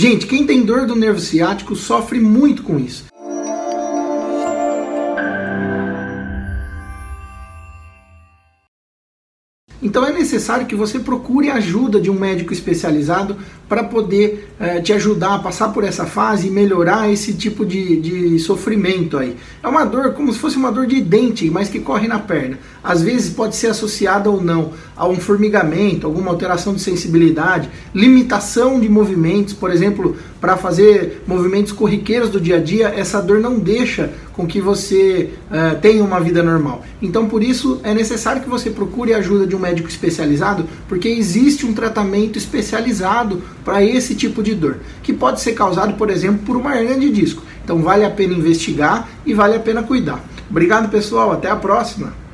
Gente, quem tem dor do nervo ciático sofre muito com isso. Então é necessário que você procure ajuda de um médico especializado para poder eh, te ajudar a passar por essa fase e melhorar esse tipo de, de sofrimento aí. É uma dor como se fosse uma dor de dente, mas que corre na perna. Às vezes pode ser associada ou não a um formigamento, alguma alteração de sensibilidade, limitação de movimentos, por exemplo, para fazer movimentos corriqueiros do dia a dia, essa dor não deixa com que você uh, tenha uma vida normal. Então, por isso, é necessário que você procure a ajuda de um médico especializado, porque existe um tratamento especializado para esse tipo de dor, que pode ser causado, por exemplo, por uma hernia de disco. Então, vale a pena investigar e vale a pena cuidar. Obrigado, pessoal. Até a próxima.